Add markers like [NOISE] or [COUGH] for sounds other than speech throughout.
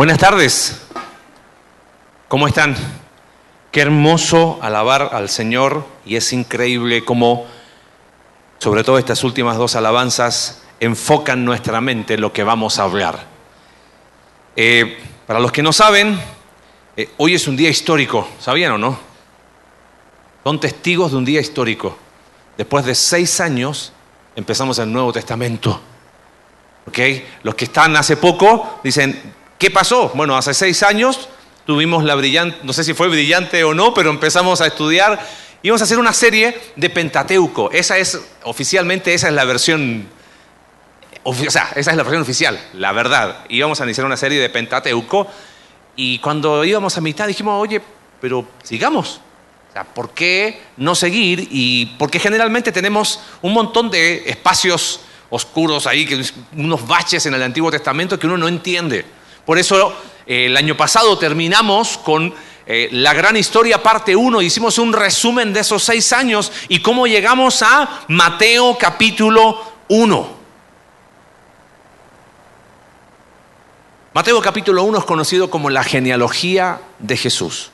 Buenas tardes. ¿Cómo están? Qué hermoso alabar al Señor y es increíble cómo, sobre todo estas últimas dos alabanzas, enfocan nuestra mente en lo que vamos a hablar. Eh, para los que no saben, eh, hoy es un día histórico, ¿sabían o no? Son testigos de un día histórico. Después de seis años empezamos el Nuevo Testamento. ¿Ok? Los que están hace poco dicen, ¿Qué pasó? Bueno, hace seis años tuvimos la brillante, no sé si fue brillante o no, pero empezamos a estudiar y vamos a hacer una serie de Pentateuco. Esa es, oficialmente, esa es la versión, o sea, esa es la versión oficial, la verdad. Íbamos a iniciar una serie de Pentateuco y cuando íbamos a mitad dijimos, oye, pero sigamos. O sea, ¿por qué no seguir? Y porque generalmente tenemos un montón de espacios oscuros ahí, unos baches en el Antiguo Testamento que uno no entiende. Por eso eh, el año pasado terminamos con eh, la gran historia parte 1, hicimos un resumen de esos seis años y cómo llegamos a Mateo capítulo 1. Mateo capítulo 1 es conocido como la genealogía de Jesús.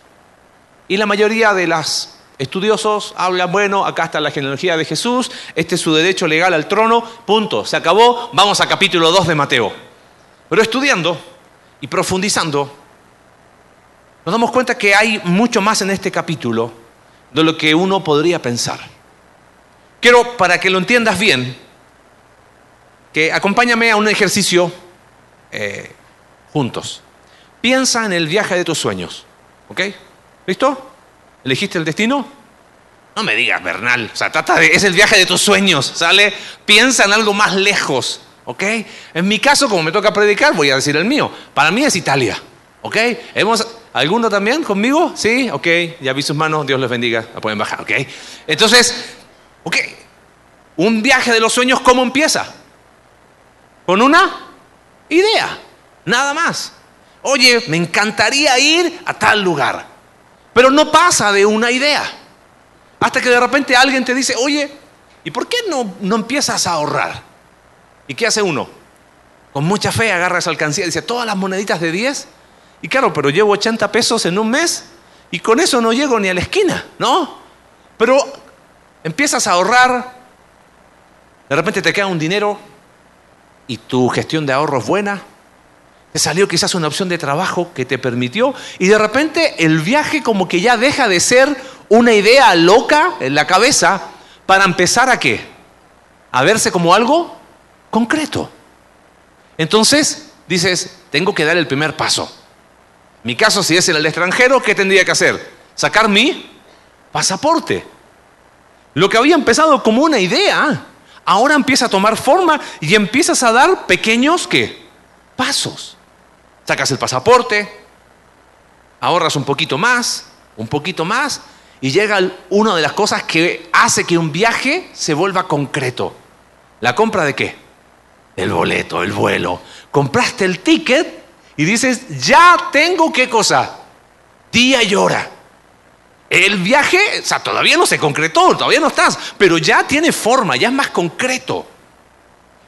Y la mayoría de los estudiosos hablan, bueno, acá está la genealogía de Jesús, este es su derecho legal al trono, punto, se acabó, vamos a capítulo 2 de Mateo. Pero estudiando, y profundizando, nos damos cuenta que hay mucho más en este capítulo de lo que uno podría pensar. Quiero, para que lo entiendas bien, que acompáñame a un ejercicio eh, juntos. Piensa en el viaje de tus sueños, ¿ok? ¿Listo? ¿Elegiste el destino? No me digas, Bernal. O sea, trata de, es el viaje de tus sueños, ¿sale? Piensa en algo más lejos. ¿Ok? En mi caso, como me toca predicar, voy a decir el mío. Para mí es Italia. ¿Ok? ¿Hemos, ¿Alguno también conmigo? Sí, ok. Ya vi sus manos, Dios les bendiga. La pueden bajar, ¿ok? Entonces, ¿ok? Un viaje de los sueños, ¿cómo empieza? Con una idea, nada más. Oye, me encantaría ir a tal lugar. Pero no pasa de una idea. Hasta que de repente alguien te dice, oye, ¿y por qué no, no empiezas a ahorrar? ¿Y qué hace uno? Con mucha fe agarra esa alcancía y dice, todas las moneditas de 10. Y claro, pero llevo 80 pesos en un mes y con eso no llego ni a la esquina, ¿no? Pero empiezas a ahorrar, de repente te queda un dinero y tu gestión de ahorro es buena, te salió quizás una opción de trabajo que te permitió y de repente el viaje como que ya deja de ser una idea loca en la cabeza para empezar a qué? A verse como algo concreto. Entonces, dices, tengo que dar el primer paso. Mi caso, si es en el extranjero, ¿qué tendría que hacer? Sacar mi pasaporte. Lo que había empezado como una idea, ahora empieza a tomar forma y empiezas a dar pequeños ¿qué? pasos. Sacas el pasaporte, ahorras un poquito más, un poquito más, y llega una de las cosas que hace que un viaje se vuelva concreto. ¿La compra de qué? El boleto, el vuelo. Compraste el ticket y dices, ya tengo qué cosa, día y hora. El viaje, o sea, todavía no se concretó, todavía no estás, pero ya tiene forma, ya es más concreto.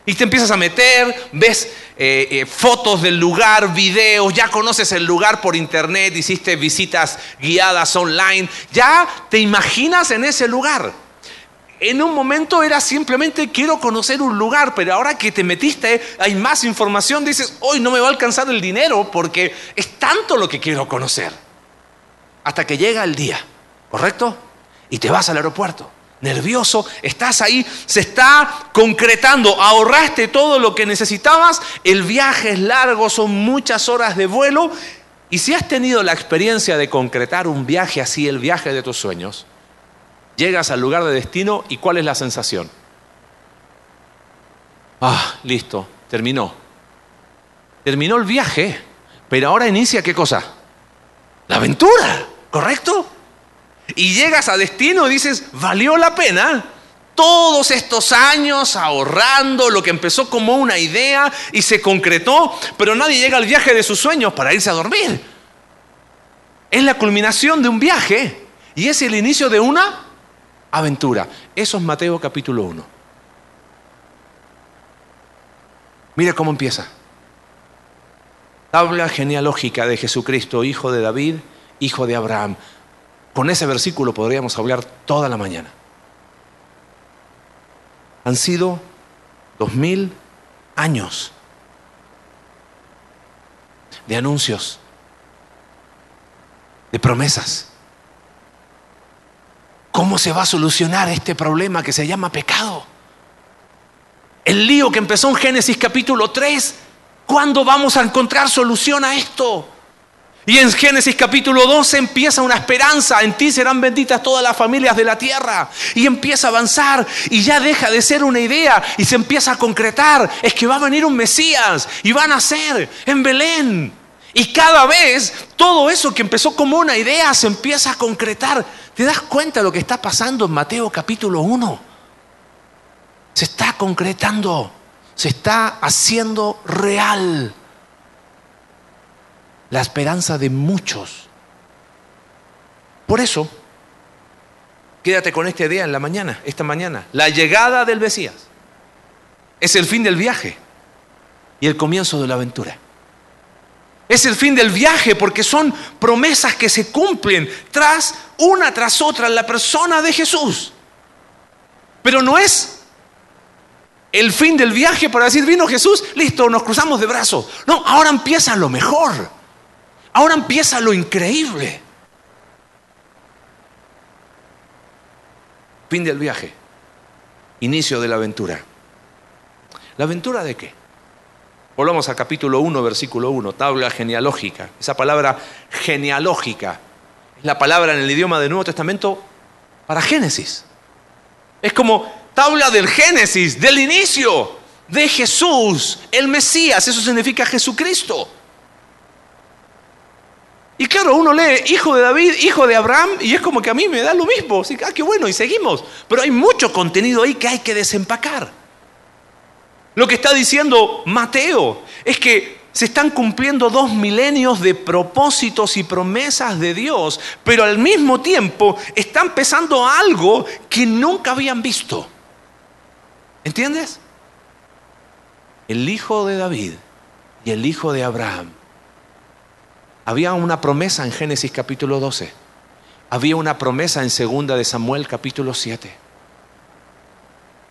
Y te empiezas a meter, ves eh, eh, fotos del lugar, videos, ya conoces el lugar por internet, hiciste visitas guiadas online, ya te imaginas en ese lugar. En un momento era simplemente quiero conocer un lugar, pero ahora que te metiste hay más información, dices, hoy no me va a alcanzar el dinero porque es tanto lo que quiero conocer. Hasta que llega el día, ¿correcto? Y te vas al aeropuerto. Nervioso, estás ahí, se está concretando, ahorraste todo lo que necesitabas, el viaje es largo, son muchas horas de vuelo, y si has tenido la experiencia de concretar un viaje así, el viaje de tus sueños, Llegas al lugar de destino y ¿cuál es la sensación? Ah, listo, terminó. Terminó el viaje, pero ahora inicia qué cosa? La aventura, ¿correcto? Y llegas a destino y dices, valió la pena todos estos años ahorrando lo que empezó como una idea y se concretó, pero nadie llega al viaje de sus sueños para irse a dormir. Es la culminación de un viaje y es el inicio de una aventura. Eso es Mateo capítulo 1. Mira cómo empieza. tabla genealógica de Jesucristo, hijo de David, hijo de Abraham. Con ese versículo podríamos hablar toda la mañana. Han sido dos mil años de anuncios, de promesas. ¿Cómo se va a solucionar este problema que se llama pecado? El lío que empezó en Génesis capítulo 3, ¿cuándo vamos a encontrar solución a esto? Y en Génesis capítulo 12 empieza una esperanza, en ti serán benditas todas las familias de la tierra. Y empieza a avanzar y ya deja de ser una idea y se empieza a concretar. Es que va a venir un Mesías y va a nacer en Belén. Y cada vez todo eso que empezó como una idea se empieza a concretar. ¿Te das cuenta de lo que está pasando en Mateo capítulo 1? Se está concretando, se está haciendo real la esperanza de muchos. Por eso, quédate con esta idea en la mañana, esta mañana. La llegada del Mesías es el fin del viaje y el comienzo de la aventura. Es el fin del viaje porque son promesas que se cumplen tras una tras otra en la persona de Jesús. Pero no es el fin del viaje para decir, vino Jesús, listo, nos cruzamos de brazos. No, ahora empieza lo mejor. Ahora empieza lo increíble. Fin del viaje. Inicio de la aventura. ¿La aventura de qué? Volvamos al capítulo 1, versículo 1, tabla genealógica. Esa palabra genealógica es la palabra en el idioma del Nuevo Testamento para Génesis. Es como tabla del Génesis, del inicio de Jesús, el Mesías. Eso significa Jesucristo. Y claro, uno lee hijo de David, hijo de Abraham, y es como que a mí me da lo mismo. Así que, ah, qué bueno, y seguimos. Pero hay mucho contenido ahí que hay que desempacar. Lo que está diciendo Mateo es que se están cumpliendo dos milenios de propósitos y promesas de Dios, pero al mismo tiempo está empezando algo que nunca habían visto. ¿Entiendes? El hijo de David y el hijo de Abraham había una promesa en Génesis capítulo 12. Había una promesa en segunda de Samuel capítulo 7.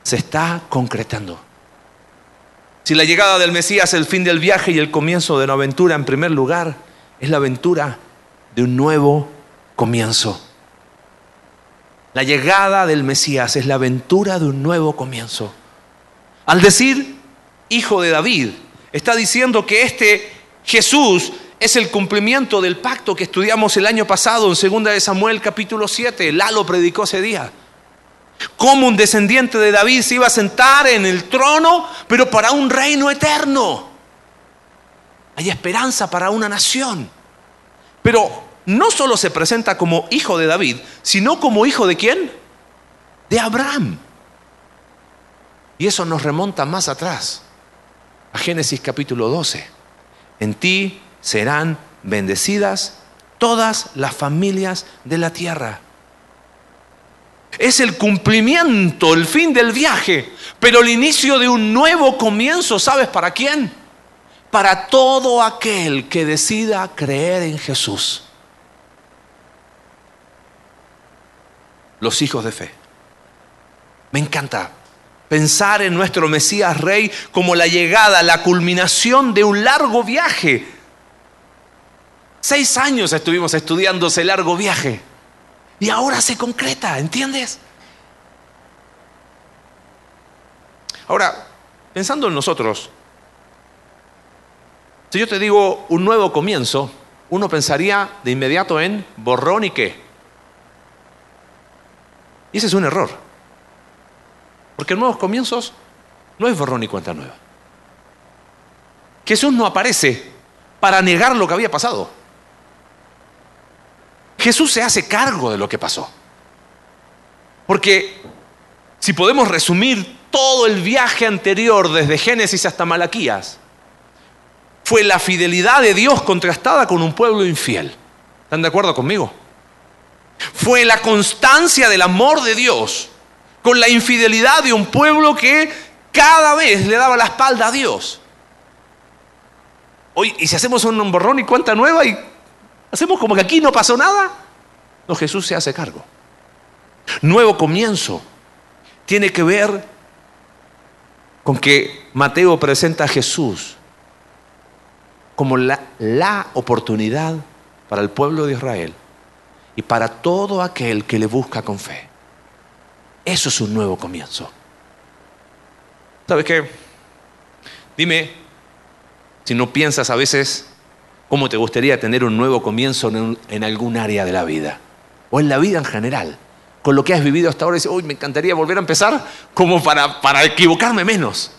Se está concretando. Si la llegada del Mesías es el fin del viaje y el comienzo de una aventura, en primer lugar, es la aventura de un nuevo comienzo. La llegada del Mesías es la aventura de un nuevo comienzo. Al decir hijo de David, está diciendo que este Jesús es el cumplimiento del pacto que estudiamos el año pasado en 2 de Samuel capítulo 7. Lalo predicó ese día. Cómo un descendiente de David se iba a sentar en el trono, pero para un reino eterno. Hay esperanza para una nación. Pero no solo se presenta como hijo de David, sino como hijo de quién? De Abraham. Y eso nos remonta más atrás, a Génesis capítulo 12. En ti serán bendecidas todas las familias de la tierra. Es el cumplimiento, el fin del viaje, pero el inicio de un nuevo comienzo, ¿sabes para quién? Para todo aquel que decida creer en Jesús. Los hijos de fe. Me encanta pensar en nuestro Mesías Rey como la llegada, la culminación de un largo viaje Seis años estuvimos estudiando ese largo viaje. Y ahora se concreta, ¿entiendes? Ahora, pensando en nosotros, si yo te digo un nuevo comienzo, uno pensaría de inmediato en borrón y qué. Y ese es un error. Porque nuevos comienzos no es borrón y cuenta nueva. Jesús no aparece para negar lo que había pasado. Jesús se hace cargo de lo que pasó. Porque si podemos resumir todo el viaje anterior desde Génesis hasta Malaquías, fue la fidelidad de Dios contrastada con un pueblo infiel. ¿Están de acuerdo conmigo? Fue la constancia del amor de Dios con la infidelidad de un pueblo que cada vez le daba la espalda a Dios. Oye, ¿y si hacemos un borrón y cuenta nueva y hacemos como que aquí no pasó nada? No, Jesús se hace cargo. Nuevo comienzo tiene que ver con que Mateo presenta a Jesús como la, la, oportunidad para el pueblo de Israel y para todo aquel que le busca con fe. Eso es un nuevo comienzo. ¿Sabes qué? Dime si no piensas a veces cómo te gustaría tener un nuevo comienzo en, algún área de la vida o en la vida en general con lo que has vivido hasta ahora dices, uy, me encantaría volver a empezar como para, para equivocarme menos.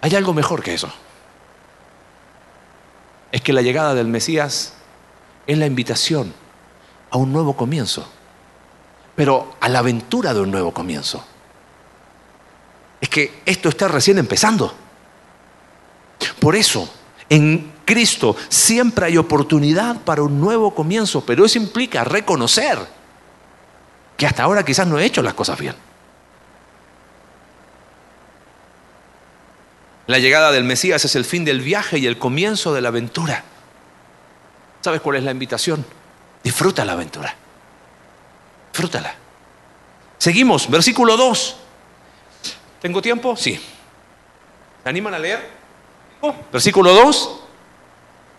Hay algo mejor que eso. Es que la llegada del Mesías es la invitación a un nuevo comienzo, pero a la aventura de un nuevo comienzo. Es que esto está recién empezando. Por eso, en Cristo siempre hay oportunidad para un nuevo comienzo, pero eso implica reconocer que hasta ahora quizás no he hecho las cosas bien. La llegada del Mesías es el fin del viaje y el comienzo de la aventura. ¿Sabes cuál es la invitación? Disfruta la aventura. Disfrútala. Seguimos, versículo 2. ¿Tengo tiempo? Sí. ¿Me animan a leer? Versículo 2.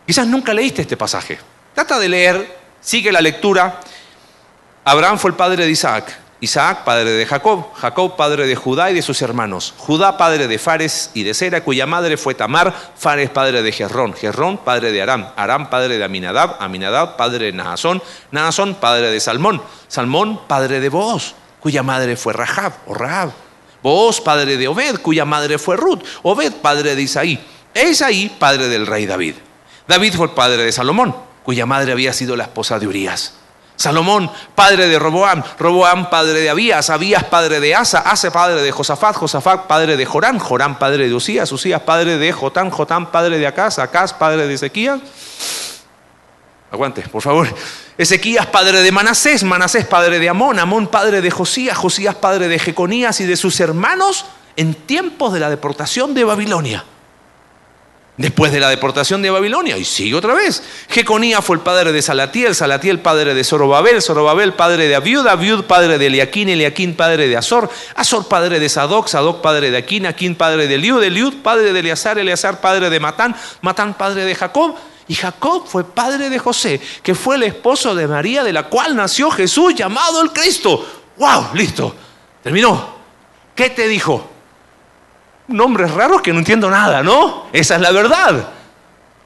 Quizás nunca leíste este pasaje. Trata de leer, sigue la lectura. Abraham fue el padre de Isaac. Isaac, padre de Jacob, Jacob, padre de Judá y de sus hermanos, Judá, padre de Fares y de Sera, cuya madre fue Tamar, Fares, padre de Gerrón, Gerrón, padre de Aram, Aram, padre de Aminadab, Aminadab, padre de Nahasón, Nahasón, padre de Salmón, Salmón, padre de Booz, cuya madre fue Rahab o Rahab, Booz, padre de Obed, cuya madre fue Ruth, Obed, padre de Isaí, e Isaí, padre del rey David. David fue el padre de Salomón, cuya madre había sido la esposa de Urias. Salomón, padre de Roboam, Roboam, padre de Abías, Abías, padre de Asa, Asa, padre de Josafat, Josafat, padre de Jorán, Jorán, padre de Usías, Usías, padre de Jotán, Jotán, padre de Acaz, Acaz, padre de Ezequías. Aguante, por favor. Ezequías, padre de Manasés, Manasés, padre de Amón, Amón, padre de Josías, Josías, padre de Jeconías y de sus hermanos en tiempos de la deportación de Babilonia. Después de la deportación de Babilonia, y sigue otra vez. Jeconía fue el padre de Salatiel, Salatiel padre de Zorobabel, Zorobabel padre de Abiud, Abiud padre de Eliaquín, Eliaquín padre de Azor, Azor padre de Sadoc, Sadoc padre de Aquín, Aquín padre de Eliud, Eliud padre de Eleazar, Eleazar padre de Matán, Matán padre de Jacob, y Jacob fue padre de José, que fue el esposo de María, de la cual nació Jesús llamado el Cristo. ¡Wow! Listo. Terminó. ¿Qué te dijo? Nombres raros que no entiendo nada, ¿no? Esa es la verdad.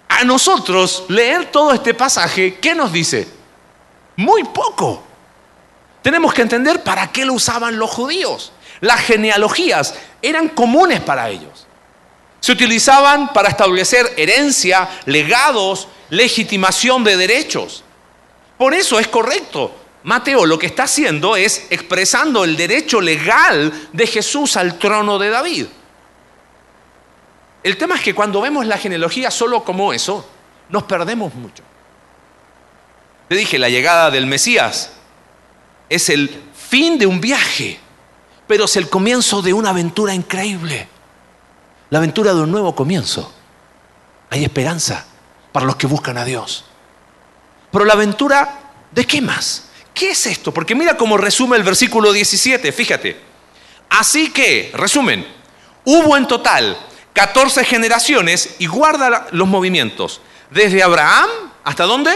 A nosotros leer todo este pasaje, ¿qué nos dice? Muy poco. Tenemos que entender para qué lo usaban los judíos. Las genealogías eran comunes para ellos. Se utilizaban para establecer herencia, legados, legitimación de derechos. Por eso es correcto. Mateo lo que está haciendo es expresando el derecho legal de Jesús al trono de David. El tema es que cuando vemos la genealogía solo como eso, nos perdemos mucho. Te dije, la llegada del Mesías es el fin de un viaje, pero es el comienzo de una aventura increíble. La aventura de un nuevo comienzo. Hay esperanza para los que buscan a Dios. Pero la aventura, ¿de qué más? ¿Qué es esto? Porque mira cómo resume el versículo 17, fíjate. Así que, resumen, hubo en total 14 generaciones y guarda los movimientos. Desde Abraham hasta dónde?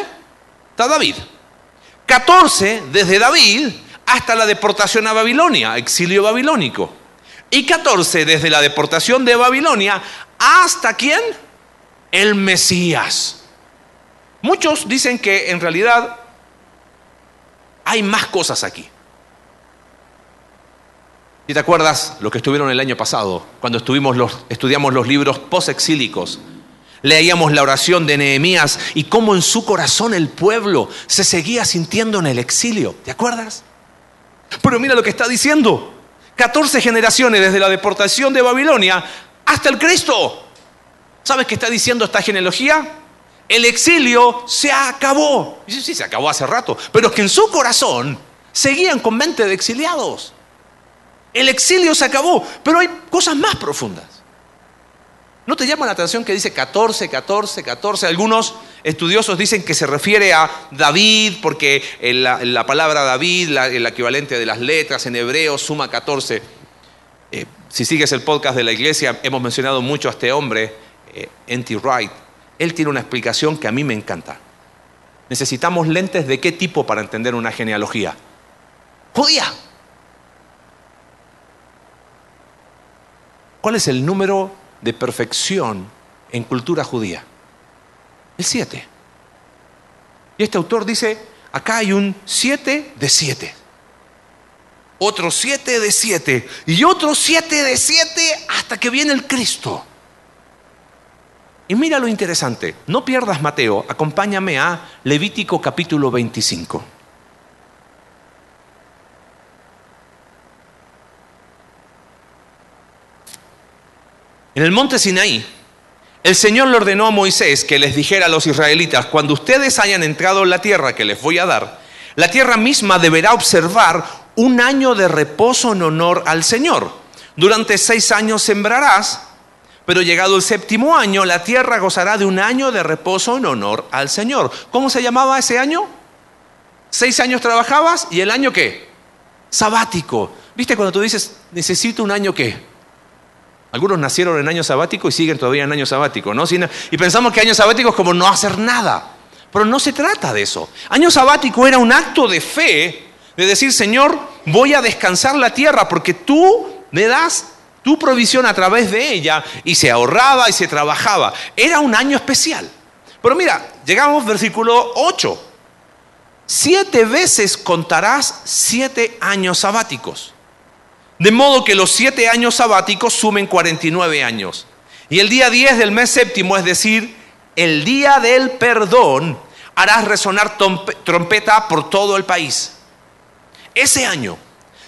Hasta David. 14 desde David hasta la deportación a Babilonia, exilio babilónico. Y 14 desde la deportación de Babilonia hasta quién? El Mesías. Muchos dicen que en realidad hay más cosas aquí. Si te acuerdas lo que estuvieron el año pasado, cuando estuvimos los, estudiamos los libros posexílicos, leíamos la oración de Nehemías y cómo en su corazón el pueblo se seguía sintiendo en el exilio. ¿Te acuerdas? Pero mira lo que está diciendo. 14 generaciones desde la deportación de Babilonia hasta el Cristo. ¿Sabes qué está diciendo esta genealogía? El exilio se acabó. Sí, sí, se acabó hace rato. Pero es que en su corazón seguían con mente de exiliados. El exilio se acabó, pero hay cosas más profundas. ¿No te llama la atención que dice 14, 14, 14? Algunos estudiosos dicen que se refiere a David, porque la, palabra David, el equivalente de las letras en hebreo, suma 14. Eh, si sigues el podcast de la iglesia, hemos mencionado mucho a este hombre, eh. Wright. Él tiene una explicación que a mí me encanta. Necesitamos lentes de qué tipo para entender una genealogía. Judía. ¿Cuál es el número de perfección en cultura judía? El 7. Y este autor dice, acá hay un 7 de 7. Otro 7 de 7. Y otro 7 de 7 hasta que viene el Cristo. Y mira lo interesante, no pierdas Mateo, acompáñame a Levítico capítulo 25. En el monte Sinaí, el Señor le ordenó a Moisés que les dijera a los israelitas, cuando ustedes hayan entrado en la tierra que les voy a dar, la tierra misma deberá observar un año de reposo en honor al Señor. Durante seis años sembrarás, pero llegado el séptimo año, la tierra gozará de un año de reposo en honor al Señor. ¿Cómo se llamaba ese año? Seis años trabajabas y el año qué? Sabático. ¿Viste cuando tú dices, necesito un año qué? Algunos nacieron en año sabático y siguen todavía en año sabático, ¿no? Y pensamos que año sabático es como no hacer nada. Pero no se trata de eso. Año sabático era un acto de fe, de decir, Señor, voy a descansar la tierra porque tú me das tu provisión a través de ella y se ahorraba y se trabajaba. Era un año especial. Pero mira, llegamos versículo 8. Siete veces contarás siete años sabáticos. De modo que los siete años sabáticos sumen 49 años. Y el día 10 del mes séptimo, es decir, el día del perdón, harás resonar trompeta por todo el país. Ese año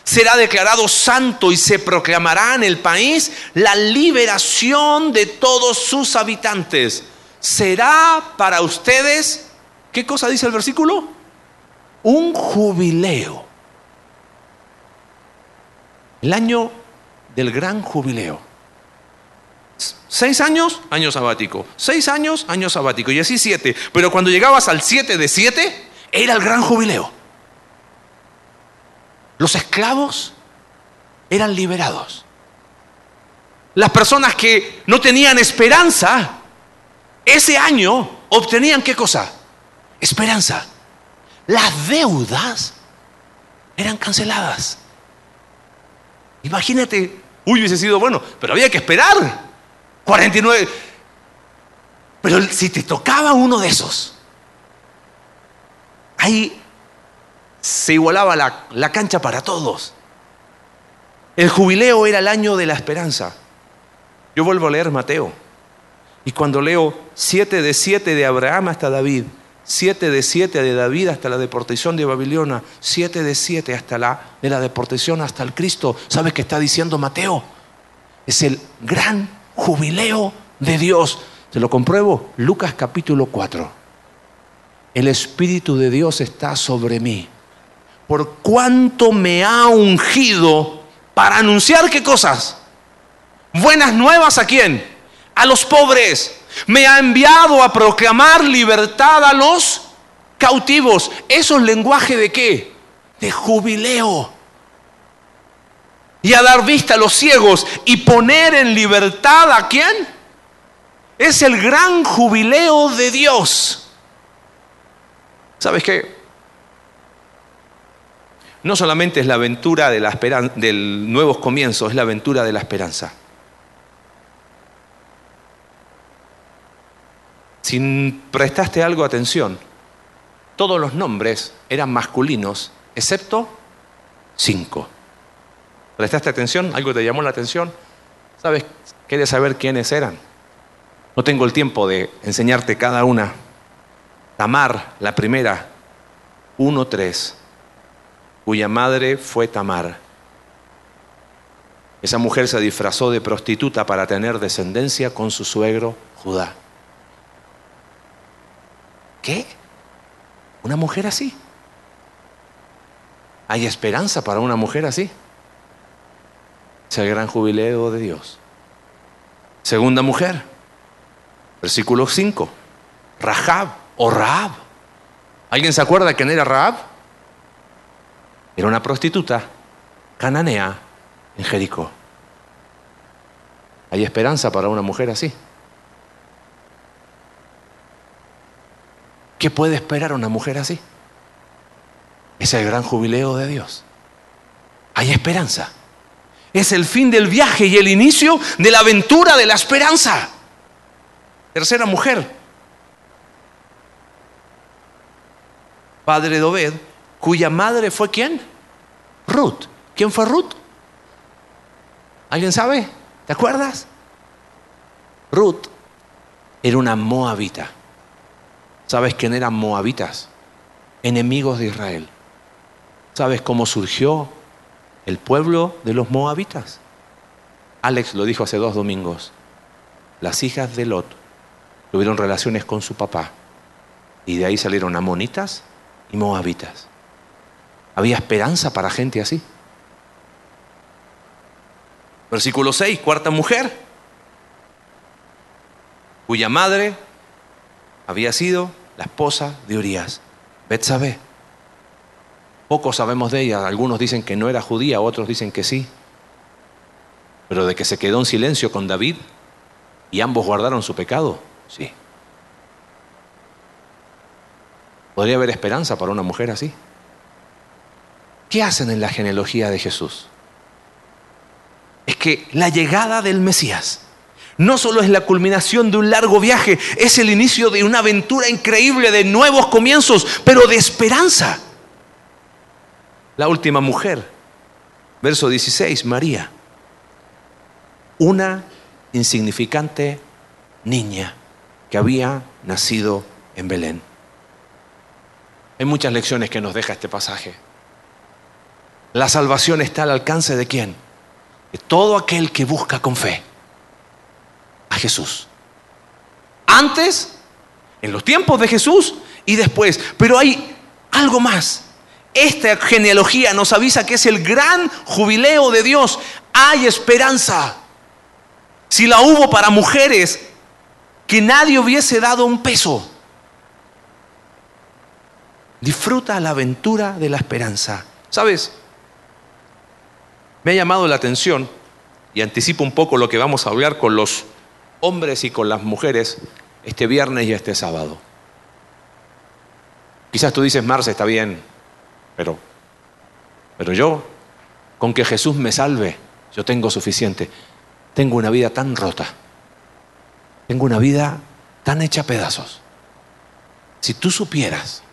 será declarado santo y se proclamará en el país la liberación de todos sus habitantes. Será para ustedes, ¿qué cosa dice el versículo? Un jubileo el año del gran jubileo. Seis años, año sabático. Seis años, año sabático. Y así siete. Pero cuando llegabas al siete de siete, era el gran jubileo. Los esclavos eran liberados. Las personas que no tenían esperanza, ese año obtenían qué cosa? Esperanza. Las deudas eran canceladas. Imagínate, uy, hubiese sido bueno, pero había que esperar. 49. Pero si te tocaba uno de esos, ahí se igualaba la, la cancha para todos. El jubileo era el año de la esperanza. Yo vuelvo a leer Mateo. Y cuando leo siete de siete de Abraham hasta David, Siete de siete de David hasta la deportación de Babilonia. Siete de siete hasta la, de la deportación hasta el Cristo. ¿Sabes qué está diciendo Mateo? Es el gran jubileo de Dios. Te lo compruebo. Lucas capítulo 4. El Espíritu de Dios está sobre mí. Por cuanto me ha ungido para anunciar qué cosas. Buenas nuevas a quién? A los pobres me ha enviado a proclamar libertad a los cautivos. ¿Eso es lenguaje de qué? De jubileo. Y a dar vista a los ciegos y poner en libertad a quién? Es el gran jubileo de Dios. ¿Sabes qué? No solamente es la aventura de la del nuevos comienzos, es la aventura de la esperanza. Si prestaste algo atención, todos los nombres eran masculinos, excepto cinco. ¿Prestaste atención? ¿Algo te llamó la atención? ¿Sabes? ¿Quieres saber quiénes eran? No tengo el tiempo de enseñarte cada una. Tamar, la primera, 1.3, cuya madre fue Tamar. Esa mujer se disfrazó de prostituta para tener descendencia con su suegro Judá. ¿Qué? ¿Una mujer así? ¿Hay esperanza para una mujer así? Es el gran jubileo de Dios. Segunda mujer, versículo 5, Rahab o Rahab. ¿Alguien se acuerda quién era Rahab? Era una prostituta cananea en Jericó. ¿Hay esperanza para una mujer así? ¿Qué puede esperar una mujer así? Es el gran jubileo de Dios. Hay esperanza. Es el fin del viaje y el inicio de la aventura de la esperanza. Tercera mujer. Padre de Obed, cuya madre fue quién? Ruth. ¿Quién fue Ruth? ¿Alguien sabe? ¿Te acuerdas? Ruth era una moabita. ¿Sabes quién eran moabitas? Enemigos de Israel. ¿Sabes cómo surgió el pueblo de los moabitas? Alex lo dijo hace dos domingos. Las hijas de Lot tuvieron relaciones con su papá y de ahí salieron amonitas y moabitas. Había esperanza para gente así. Versículo 6, cuarta mujer, cuya madre había sido la esposa de Urias, Betsabé. Poco sabemos de ella, algunos dicen que no era judía, otros dicen que sí. Pero de que se quedó en silencio con David y ambos guardaron su pecado, sí. ¿Podría haber esperanza para una mujer así? ¿Qué hacen en la genealogía de Jesús? Es que la llegada del Mesías no solo es la culminación de un largo viaje, es el inicio de una aventura increíble de nuevos comienzos, pero de esperanza la última mujer. Verso 16, María, una insignificante niña que había nacido en Belén. Hay muchas lecciones que nos deja este pasaje. La salvación está al alcance de quién? De todo aquel que busca con fe a Jesús. Antes, en los tiempos de Jesús y después. Pero hay algo más. Esta genealogía nos avisa que es el gran jubileo de Dios. Hay esperanza. Si la hubo para mujeres, que nadie hubiese dado un peso. Disfruta la aventura de la esperanza. ¿Sabes? Me ha llamado la atención, y anticipo un poco lo que vamos a hablar con los hombres y con las mujeres este viernes y este sábado. Quizás tú dices, Marce, está bien, pero, pero yo, con que Jesús me salve, yo tengo suficiente. Tengo una vida tan rota. Tengo una vida tan hecha a pedazos. Si tú supieras,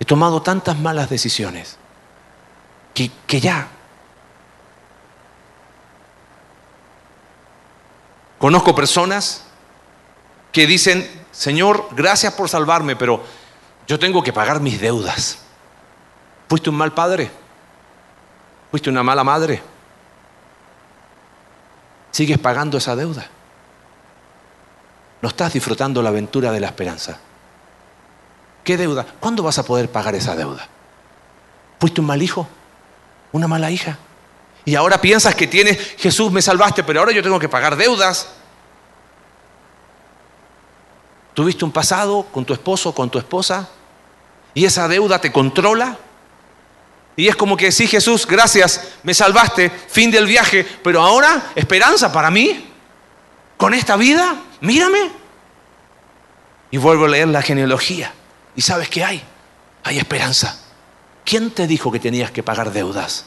he tomado tantas malas decisiones que, que ya conozco personas que dicen, Señor, gracias por salvarme, pero yo tengo que pagar mis deudas. ¿Fuiste un mal padre? ¿Fuiste una mala madre? ¿Sigues pagando esa deuda? ¿No estás disfrutando la aventura de la esperanza? ¿Qué deuda? ¿Cuándo vas a poder pagar esa deuda? ¿Fuiste un mal hijo? ¿Una mala hija? Y ahora piensas que tienes, Jesús me salvaste, pero ahora yo tengo que pagar deudas. ¿Tuviste un pasado con tu esposo, con tu esposa? ¿Y esa deuda te controla? Y es como que sí, Jesús, gracias, me salvaste, fin del viaje, pero ahora esperanza para mí, con esta vida, mírame. Y vuelvo a leer la genealogía. ¿Y sabes qué hay? Hay esperanza. ¿Quién te dijo que tenías que pagar deudas?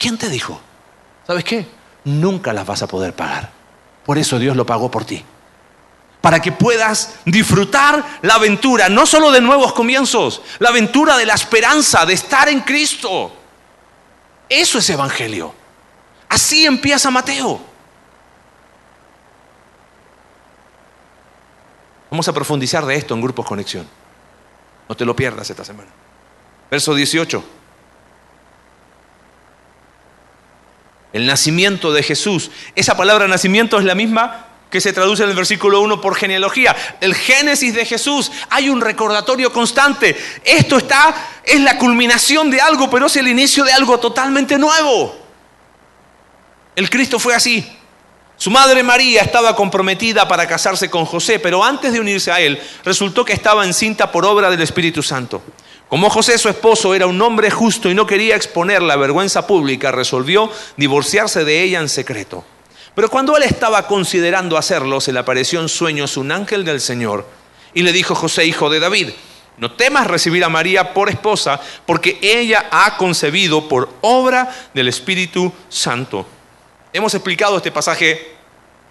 ¿Quién te dijo? ¿Sabes qué? Nunca las vas a poder pagar. Por eso Dios lo pagó por ti para que puedas disfrutar la aventura, no solo de nuevos comienzos, la aventura de la esperanza, de estar en Cristo. Eso es Evangelio. Así empieza Mateo. Vamos a profundizar de esto en Grupos Conexión. No te lo pierdas esta semana. Verso 18. El nacimiento de Jesús. Esa palabra nacimiento es la misma que se traduce en el versículo 1 por genealogía. El génesis de Jesús, hay un recordatorio constante. Esto está, es la culminación de algo, pero es el inicio de algo totalmente nuevo. El Cristo fue así. Su madre María estaba comprometida para casarse con José, pero antes de unirse a él, resultó que estaba encinta por obra del Espíritu Santo. Como José, su esposo, era un hombre justo y no quería exponer la vergüenza pública, resolvió divorciarse de ella en secreto. Pero cuando él estaba considerando hacerlo, se le apareció en sueños un ángel del Señor y le dijo, José, hijo de David, no temas recibir a María por esposa, porque ella ha concebido por obra del Espíritu Santo. Hemos explicado este pasaje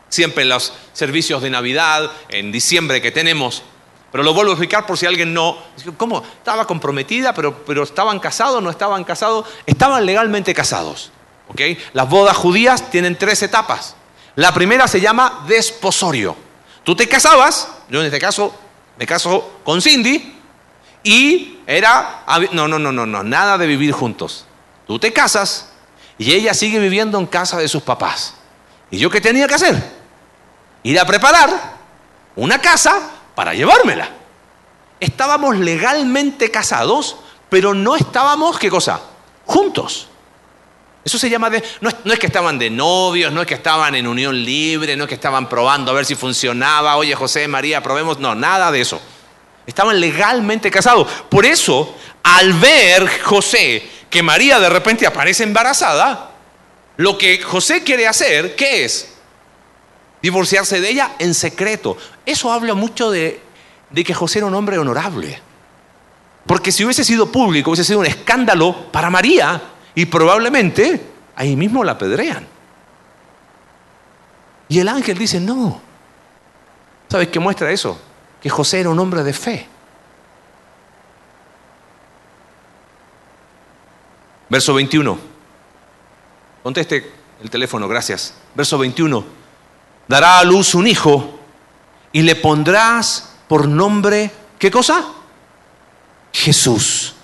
siempre en los servicios de Navidad, en diciembre que tenemos, pero lo vuelvo a explicar por si alguien no... ¿Cómo? Estaba comprometida, pero, pero estaban casados, no estaban casados, estaban legalmente casados. Las bodas judías tienen tres etapas. La primera se llama desposorio. Tú te casabas, yo en este caso me caso con Cindy, y era, no, no, no, no, no, nada de vivir juntos. Tú te casas y ella sigue viviendo en casa de sus papás. ¿Y yo qué tenía que hacer? Ir a preparar una casa para llevármela. Estábamos legalmente casados, pero no estábamos, ¿qué cosa? Juntos. Eso se llama de... No es, que estaban de novios, no es que estaban en unión libre, no es que estaban probando a ver si funcionaba, oye José, María, probemos, no, nada de eso. Estaban legalmente casados. Por eso, al ver José que María de repente aparece embarazada, lo que José quiere hacer, ¿qué es? Divorciarse de ella en secreto. Eso habla mucho de, que José era un hombre honorable. Porque si hubiese sido público, hubiese sido un escándalo para María y probablemente ahí mismo la apedrean. Y el ángel dice, no. ¿Sabes qué muestra eso? Que José era un hombre de fe. Verso 21. Conteste el teléfono, gracias. Verso 21. Dará a luz un hijo y le pondrás por nombre, ¿qué cosa? Jesús.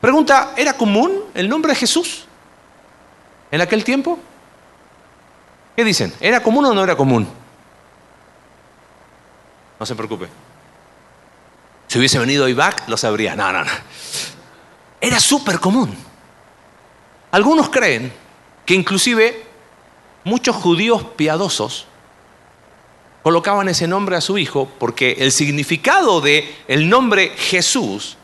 Pregunta, ¿era común el nombre de Jesús en aquel tiempo? ¿Qué dicen? ¿Era común o no era común? No se preocupe. Si hubiese venido Ibak, lo sabría. No, no, no. Era súper común. Algunos creen que inclusive muchos judíos piadosos colocaban ese nombre a su hijo porque el significado de el nombre Jesús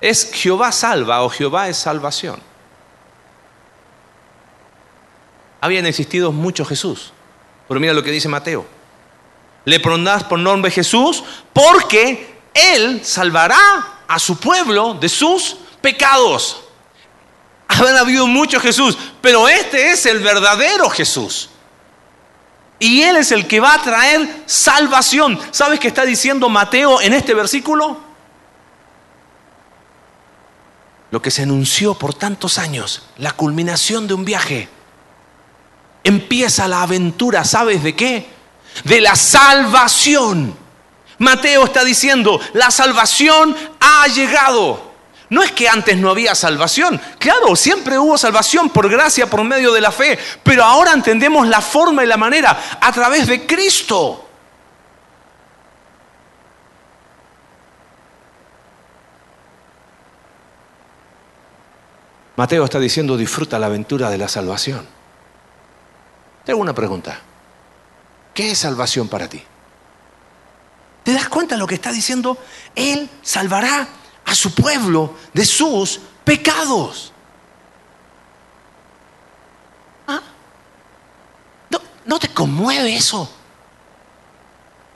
es Jehová salva o Jehová es salvación. Habían existido muchos Jesús, pero mira lo que dice Mateo. Le pondrás por nombre Jesús porque Él salvará a su pueblo de sus pecados. Habían habido muchos Jesús, pero este es el verdadero Jesús. Y Él es el que va a traer salvación. ¿Sabes qué está diciendo Mateo en este versículo? Lo que se anunció por tantos años, la culminación de un viaje. Empieza la aventura, ¿sabes de qué? De la salvación. Mateo está diciendo, la salvación ha llegado. No es que antes no había salvación. Claro, siempre hubo salvación por gracia, por medio de la fe. Pero ahora entendemos la forma y la manera a través de Cristo. Mateo está diciendo, disfruta la aventura de la salvación. Tengo una pregunta. ¿Qué es salvación para ti? ¿Te das cuenta de lo que está diciendo? Él salvará a su pueblo de sus pecados. ¿Ah? ¿No, ¿No te conmueve eso?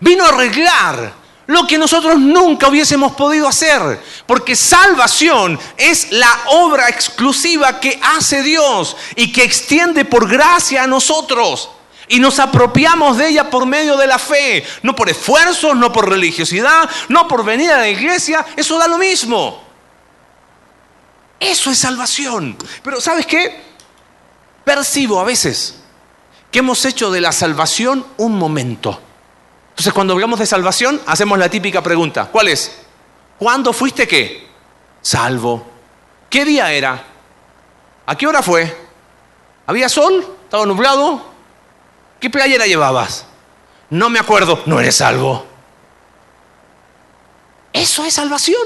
Vino a arreglar lo que nosotros nunca hubiésemos podido hacer, porque salvación es la obra exclusiva que hace Dios y que extiende por gracia a nosotros. Y nos apropiamos de ella por medio de la fe, no por esfuerzos, no por religiosidad, no por venir a la iglesia, eso da lo mismo. Eso es salvación. Pero ¿sabes qué? Percibo a veces que hemos hecho de la salvación un momento. Entonces cuando hablamos de salvación hacemos la típica pregunta. ¿Cuál es? ¿Cuándo fuiste qué? Salvo. ¿Qué día era? ¿A qué hora fue? ¿Había sol? ¿Estaba nublado? ¿Qué playera llevabas? No me acuerdo, no eres salvo. Eso es salvación.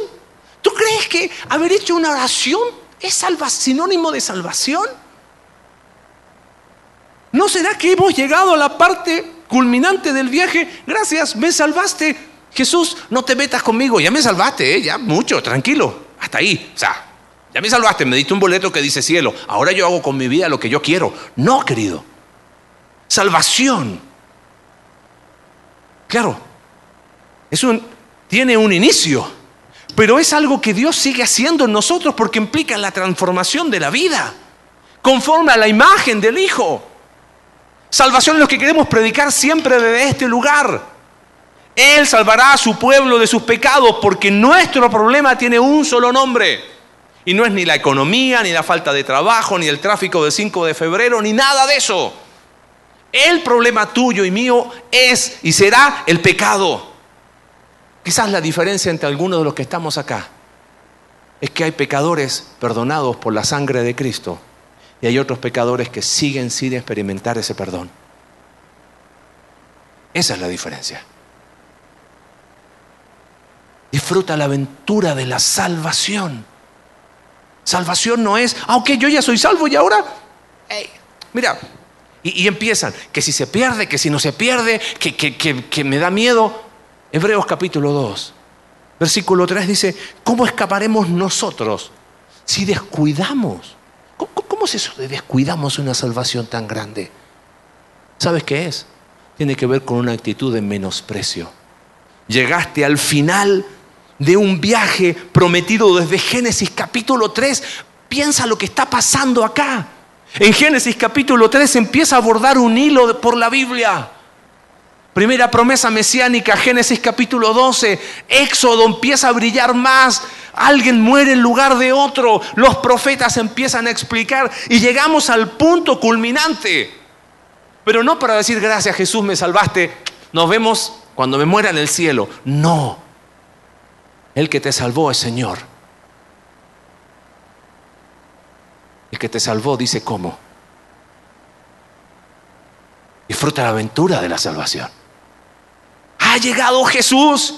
¿Tú crees que haber hecho una oración es sinónimo de salvación? ¿No será que hemos llegado a la parte culminante del viaje? Gracias, me salvaste. Jesús, no te metas conmigo, ya me salvaste, ¿eh? ya mucho, tranquilo, hasta ahí. O sea, ya me salvaste, me diste un boleto que dice cielo, ahora yo hago con mi vida lo que yo quiero. No, querido. Salvación. Claro, es tiene un inicio, pero es algo que Dios sigue haciendo en nosotros porque implica la transformación de la vida, conforme a la imagen del Hijo. Salvación es lo que queremos predicar siempre desde este lugar. Él salvará a su pueblo de sus pecados porque nuestro problema tiene un solo nombre. Y no es ni la economía, ni la falta de trabajo, ni el tráfico del 5 de febrero, ni nada de eso. El problema tuyo y mío es y será el pecado. Quizás la diferencia entre algunos de los que estamos acá es que hay pecadores perdonados por la sangre de Cristo y hay otros pecadores que siguen sin experimentar ese perdón. Esa es la diferencia. Disfruta la aventura de la salvación. Salvación no es, aunque ah, yo ya soy salvo y ahora, mira, y, empiezan, que si se pierde, que si no se pierde, que, que me da miedo. Hebreos capítulo 2, versículo 3 dice, ¿cómo escaparemos nosotros si descuidamos? ¿Cómo, es eso de descuidamos una salvación tan grande? ¿Sabes qué es? Tiene que ver con una actitud de menosprecio. Llegaste al final de un viaje prometido desde Génesis capítulo 3. Piensa lo que está pasando acá. En Génesis capítulo 3 empieza a abordar un hilo por la Biblia. Primera promesa mesiánica, Génesis capítulo 12, Éxodo empieza a brillar más, alguien muere en lugar de otro, los profetas empiezan a explicar y llegamos al punto culminante. Pero no para decir gracias Jesús me salvaste, nos vemos cuando me muera en el cielo. No, el que te salvó es Señor. El que te salvó dice cómo. Disfruta la aventura de la salvación ha llegado Jesús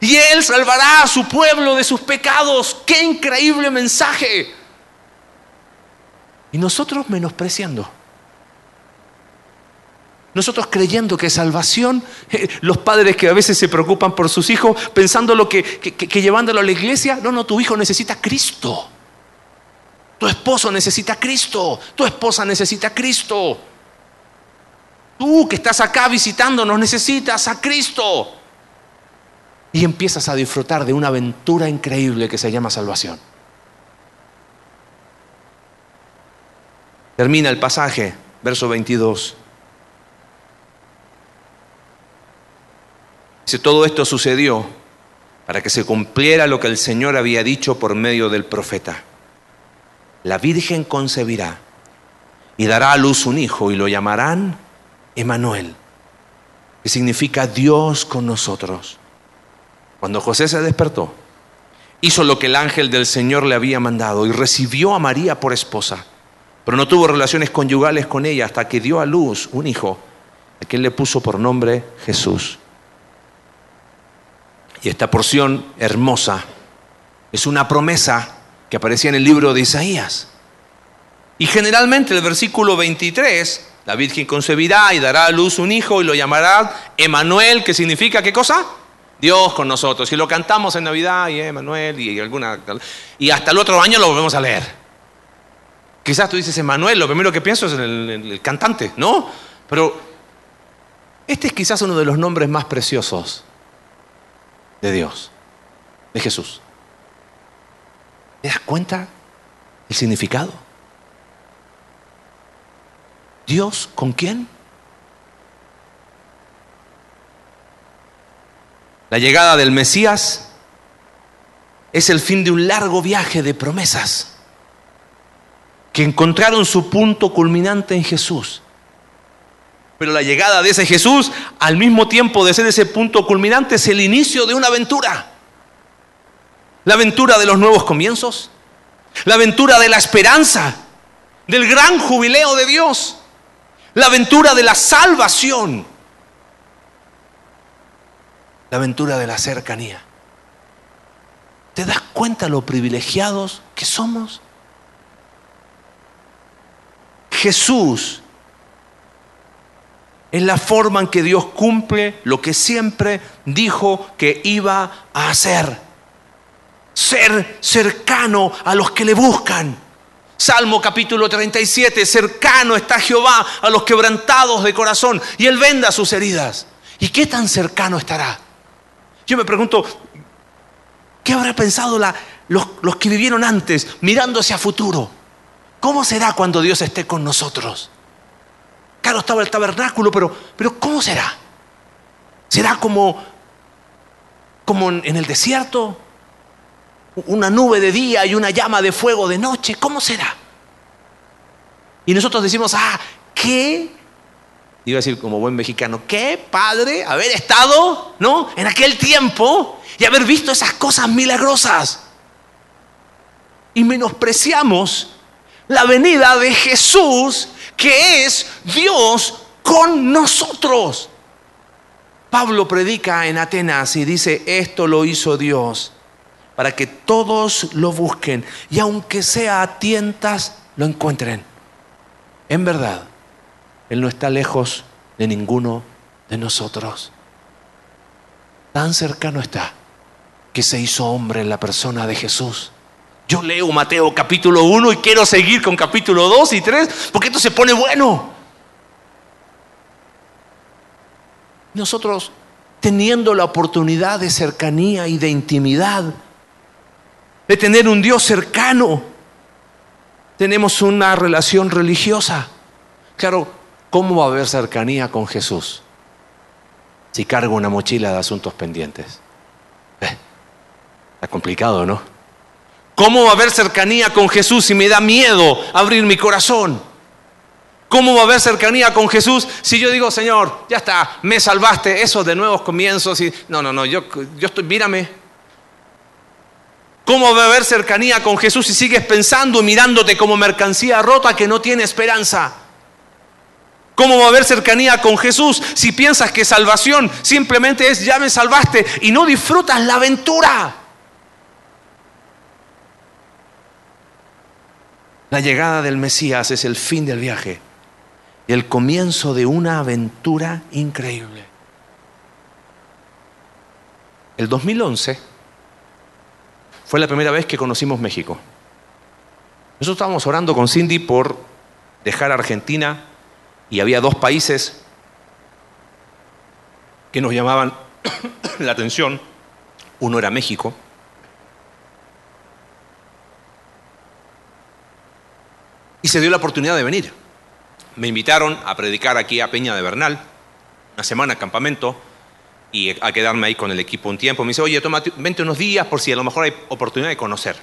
y Él salvará a su pueblo de sus pecados. ¡Qué increíble mensaje! Y nosotros menospreciando. Nosotros creyendo que salvación, eh, los padres que a veces se preocupan por sus hijos, pensando lo que, que llevándolo a la iglesia, no, no, tu hijo necesita Cristo. Tu esposo necesita Cristo. Tu esposa necesita Cristo. Tú que estás acá visitándonos necesitas a Cristo. Y empiezas a disfrutar de una aventura increíble que se llama salvación. Termina el pasaje, verso 22. Dice, todo esto sucedió para que se cumpliera lo que el Señor había dicho por medio del profeta. La Virgen concebirá y dará a luz un hijo y lo llamarán Emanuel, que significa Dios con nosotros. Cuando José se despertó, hizo lo que el ángel del Señor le había mandado y recibió a María por esposa, pero no tuvo relaciones conyugales con ella hasta que dio a luz un hijo, a quien le puso por nombre Jesús. Y esta porción hermosa es una promesa que aparecía en el libro de Isaías. Y generalmente el versículo 23 la Virgen concebirá y dará a luz un hijo y lo llamará Emanuel, que significa qué cosa? Dios con nosotros. Y lo cantamos en Navidad y Emanuel y alguna y hasta el otro año lo volvemos a leer. Quizás tú dices Emanuel, lo primero que pienso es en el, cantante, ¿no? Pero este es quizás uno de los nombres más preciosos de Dios, de Jesús. ¿Te das cuenta el significado? ¿Dios con quién? La llegada del Mesías es el fin de un largo viaje de promesas que encontraron su punto culminante en Jesús. Pero la llegada de ese Jesús, al mismo tiempo de ser ese punto culminante, es el inicio de una aventura. La aventura de los nuevos comienzos, la aventura de la esperanza, del gran jubileo de Dios la aventura de la salvación, la aventura de la cercanía. ¿Te das cuenta lo privilegiados que somos? Jesús Es la forma en que Dios cumple lo que siempre dijo que iba a hacer. Ser cercano a los que le buscan. Salmo capítulo 37, cercano está Jehová a los quebrantados de corazón y él venda sus heridas. ¿Y qué tan cercano estará? Yo me pregunto, ¿qué habrá pensado los, los que vivieron antes mirando hacia futuro? ¿Cómo será cuando Dios esté con nosotros? Claro, estaba el tabernáculo, pero, pero ¿cómo será? ¿Será como, como en el desierto? ¿Una nube de día y una llama de fuego de noche? ¿Cómo será? Y nosotros decimos, ah, qué, iba a decir como buen mexicano, qué padre haber estado, ¿no? En aquel tiempo y haber visto esas cosas milagrosas. Y menospreciamos la venida de Jesús que es Dios con nosotros. Pablo predica en Atenas y dice, esto lo hizo Dios para que todos lo busquen y aunque sea a tientas, lo encuentren. En verdad, Él no está lejos de ninguno de nosotros. Tan cercano está que se hizo hombre en la persona de Jesús. Yo leo Mateo capítulo 1 y quiero seguir con capítulo 2 y 3 porque esto se pone bueno. Nosotros, teniendo la oportunidad de cercanía y de intimidad, de tener un Dios cercano, tenemos una relación religiosa. Claro, ¿cómo va a haber cercanía con Jesús si cargo una mochila de asuntos pendientes? Eh, está complicado, ¿no? ¿Cómo va a haber cercanía con Jesús si me da miedo abrir mi corazón? ¿Cómo va a haber cercanía con Jesús si yo digo, Señor, ya está, me salvaste, esos de nuevos comienzos y no, no, no, yo, yo estoy, mírame. ¿Cómo va a haber cercanía con Jesús si sigues pensando y mirándote como mercancía rota que no tiene esperanza? ¿Cómo va a haber cercanía con Jesús si piensas que salvación simplemente es ya me salvaste y no disfrutas la aventura? La llegada del Mesías es el fin del viaje y el comienzo de una aventura increíble. El 2011 fue la primera vez que conocimos México. Nosotros estábamos orando con Cindy por dejar Argentina y había dos países que nos llamaban [COUGHS] la atención. Uno era México Y se dio la oportunidad de venir. Me invitaron a predicar aquí a Peña de Bernal, una semana campamento, y a quedarme ahí con el equipo un tiempo. Me dice, oye, toma, vente unos días por si a lo mejor hay oportunidad de conocer.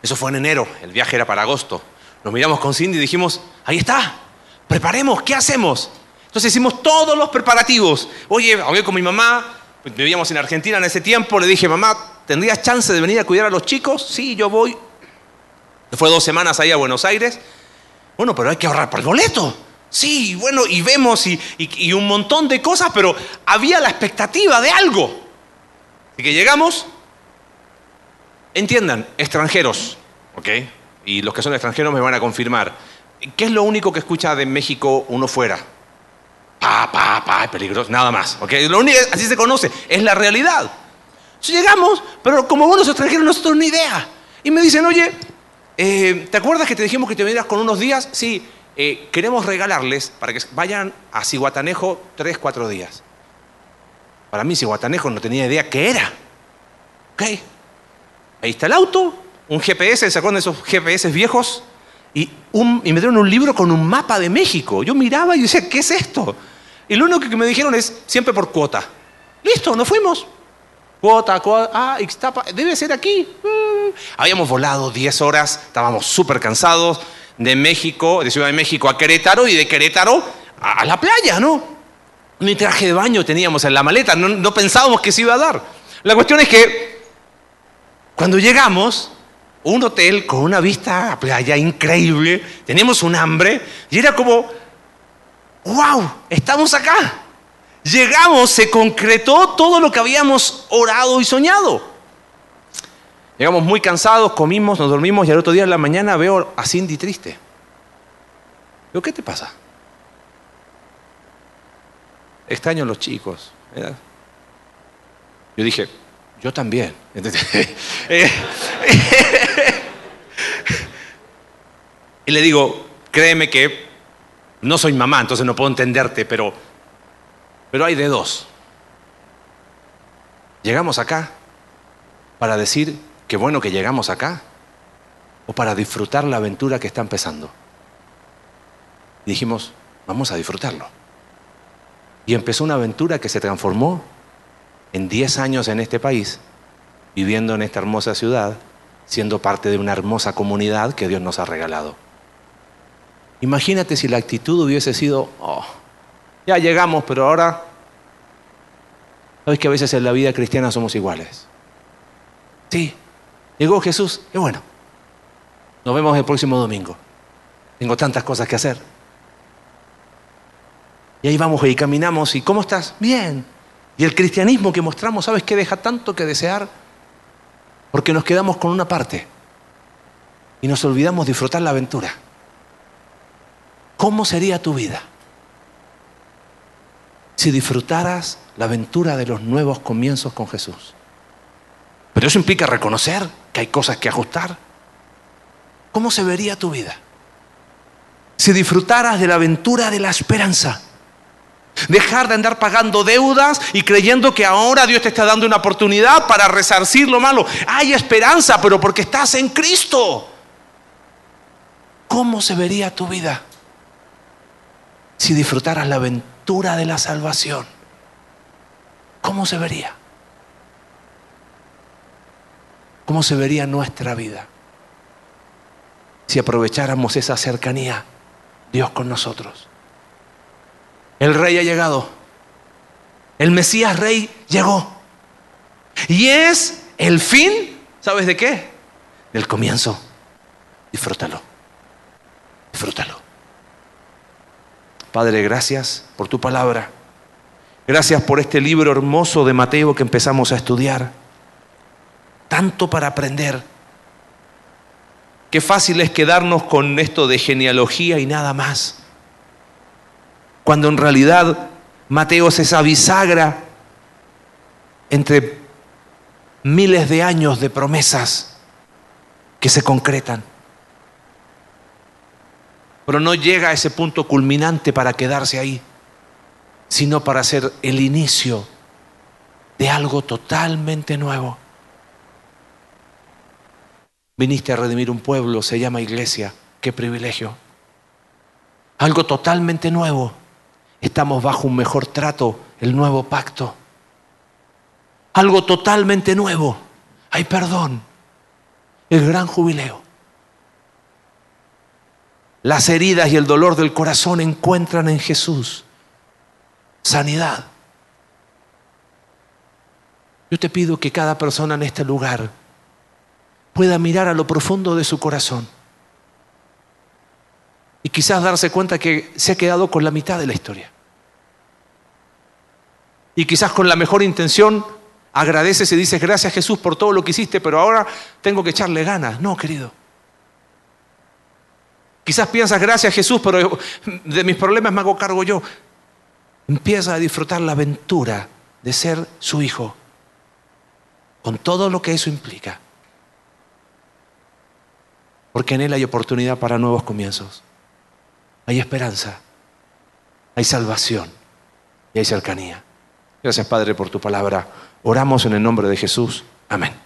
Eso fue en enero, el viaje era para agosto. Nos miramos con Cindy y dijimos, ahí está, preparemos, ¿qué hacemos? Entonces hicimos todos los preparativos. Oye, hablé con mi mamá, vivíamos en Argentina en ese tiempo, le dije, mamá, ¿tendrías chance de venir a cuidar a los chicos? Sí, yo voy. Fue dos semanas ahí a Buenos Aires. Bueno, pero hay que ahorrar para el boleto. Sí, bueno, y vemos y, un montón de cosas, pero había la expectativa de algo. Así que llegamos, entiendan, extranjeros, ¿ok? Y los que son extranjeros me van a confirmar. ¿Qué es lo único que escucha de México uno fuera? Pa, pa, pa, peligroso, nada más, ¿ok? Lo único, así se conoce, es la realidad. Entonces llegamos, pero como buenos extranjeros no tenemos ni idea. Y me dicen, oye, eh, ¿Te acuerdas que te dijimos que te vinieras con unos días? Sí, eh, queremos regalarles para que vayan a Cihuatanejo tres, cuatro días. Para mí Cihuatanejo no tenía idea qué era. Ok. Ahí está el auto, un GPS, ¿se acuerdan de esos GPS viejos? Y, y me dieron un libro con un mapa de México. Yo miraba y decía, ¿qué es esto? Y lo único que me dijeron es, siempre por cuota. Listo, nos fuimos. Cuota, cuota, ah, debe ser aquí. Mm. Habíamos volado 10 horas, estábamos súper cansados, de México, de Ciudad de México a Querétaro y de Querétaro a, la playa, ¿no? Ni traje de baño teníamos en la maleta, no, no pensábamos que se iba a dar. La cuestión es que cuando llegamos, un hotel con una vista a playa increíble, teníamos un hambre y era como, wow, estamos acá. Llegamos, se concretó todo lo que habíamos orado y soñado. Llegamos muy cansados, comimos, nos dormimos y al otro día en la mañana veo a Cindy triste. ¿qué te pasa? extraño a los chicos. Yo dije, yo también. [LAUGHS] Y le digo, créeme que no soy mamá, entonces no puedo entenderte, pero, pero hay de dos. Llegamos acá para decir que bueno que llegamos acá o para disfrutar la aventura que está empezando. Dijimos, vamos a disfrutarlo. Y empezó una aventura que se transformó en 10 años en este país, viviendo en esta hermosa ciudad, siendo parte de una hermosa comunidad que Dios nos ha regalado. Imagínate si la actitud hubiese sido, oh, ya llegamos, pero ahora, sabes que a veces en la vida cristiana somos iguales. Sí, llegó Jesús, y bueno, nos vemos el próximo domingo. Tengo tantas cosas que hacer. Y ahí vamos y caminamos y ¿cómo estás? Bien. Y el cristianismo que mostramos, ¿sabes qué deja tanto que desear? Porque nos quedamos con una parte y nos olvidamos disfrutar la aventura. ¿Cómo sería tu vida si disfrutaras la aventura de los nuevos comienzos con Jesús? Pero eso implica reconocer que hay cosas que ajustar. ¿Cómo se vería tu vida? Si disfrutaras de la aventura de la esperanza. Dejar de andar pagando deudas y creyendo que ahora Dios te está dando una oportunidad para resarcir lo malo. Hay esperanza, pero porque estás en Cristo. ¿Cómo se vería tu vida si disfrutaras la aventura de la salvación? ¿Cómo se vería? ¿Cómo se vería nuestra vida? si aprovecháramos esa cercanía, Dios con nosotros. El rey ha llegado. El Mesías rey llegó. Y es el fin, ¿sabes de qué? Del comienzo. Disfrútalo. Disfrútalo. Padre, gracias por tu palabra. Gracias por este libro hermoso de Mateo que empezamos a estudiar. Tanto para aprender Qué fácil es quedarnos con esto de genealogía y nada más. Cuando en realidad Mateo es esa bisagra entre miles de años de promesas que se concretan. Pero no llega a ese punto culminante para quedarse ahí, sino para ser el inicio de algo totalmente nuevo. Viniste a redimir un pueblo, se llama iglesia. Qué privilegio. Algo totalmente nuevo. Estamos bajo un mejor trato, el nuevo pacto. Algo totalmente nuevo. Hay perdón. El gran jubileo. Las heridas y el dolor del corazón encuentran en Jesús sanidad. Yo te pido que cada persona en este lugar pueda mirar a lo profundo de su corazón y quizás darse cuenta que se ha quedado con la mitad de la historia. Y quizás con la mejor intención agradeces y dices gracias Jesús por todo lo que hiciste, pero ahora tengo que echarle ganas. No, querido. Quizás piensas gracias Jesús, pero de mis problemas me hago cargo yo. Empieza a disfrutar la aventura de ser su hijo, con todo lo que eso implica porque en Él hay oportunidad para nuevos comienzos. Hay esperanza, hay salvación y hay cercanía. Gracias Padre por tu palabra. Oramos en el nombre de Jesús. Amén.